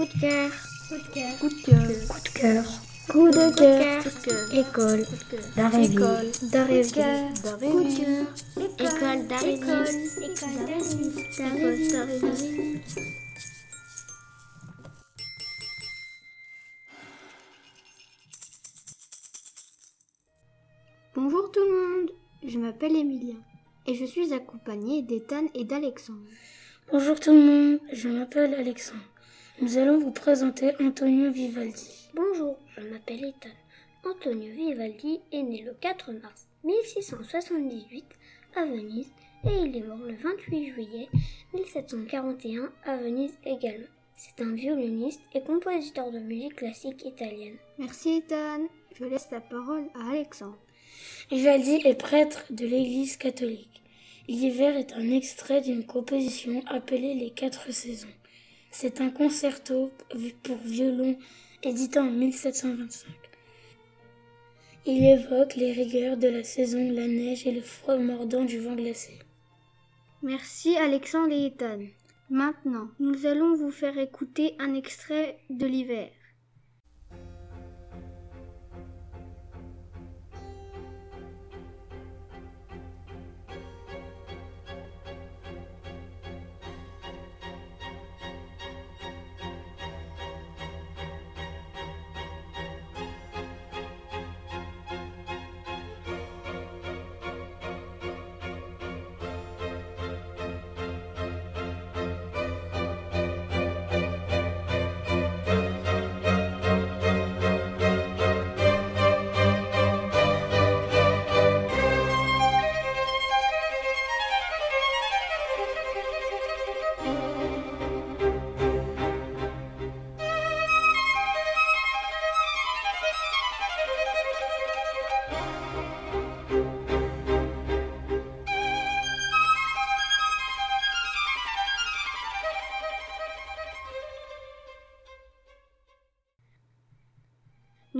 Coup de cœur. Coup de cœur. Coup de cœur. Coup de cœur. Coup de cœur. Coup de cœur. École. D'Aréville. École. Coup de cœur. École d'Aréville. École. Bonjour tout le monde, je m'appelle Emilien et je suis accompagnée d'Ethan et d'Alexandre. Bonjour tout le monde, je m'appelle Alexandre. Nous allons vous présenter Antonio Vivaldi. Bonjour, je m'appelle Ethan. Antonio Vivaldi est né le 4 mars 1678 à Venise et il est mort le 28 juillet 1741 à Venise également. C'est un violoniste et compositeur de musique classique italienne. Merci Ethan, je laisse la parole à Alexandre. Vivaldi est prêtre de l'Église catholique. L'hiver est un extrait d'une composition appelée Les Quatre Saisons. C'est un concerto pour violon édité en 1725. Il évoque les rigueurs de la saison, la neige et le froid mordant du vent glacé. Merci Alexandre et Ethan. Maintenant, nous allons vous faire écouter un extrait de l'hiver.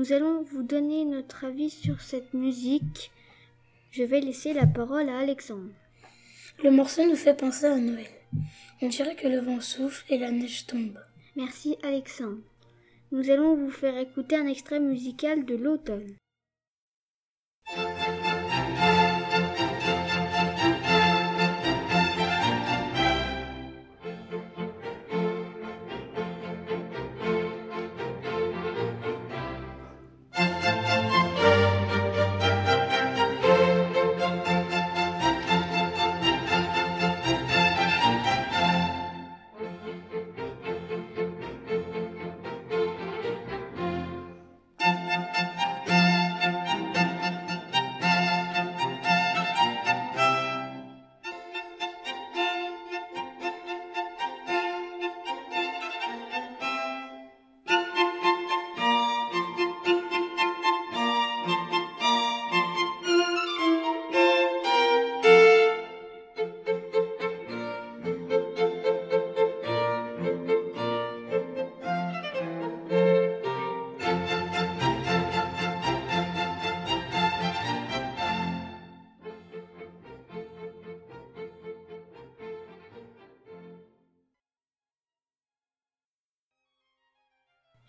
Nous allons vous donner notre avis sur cette musique. Je vais laisser la parole à Alexandre. Le morceau nous fait penser à Noël. On dirait que le vent souffle et la neige tombe. Merci Alexandre. Nous allons vous faire écouter un extrait musical de l'automne.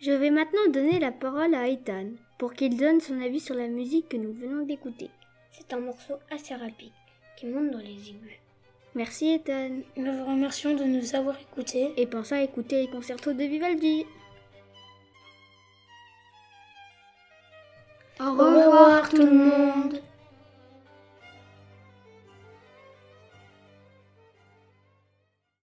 Je vais maintenant donner la parole à Ethan pour qu'il donne son avis sur la musique que nous venons d'écouter. C'est un morceau assez rapide qui monte dans les aigus. Merci Ethan Nous vous remercions de nous avoir écoutés. et pensez à écouter les concertos de Vivaldi. Au revoir tout le monde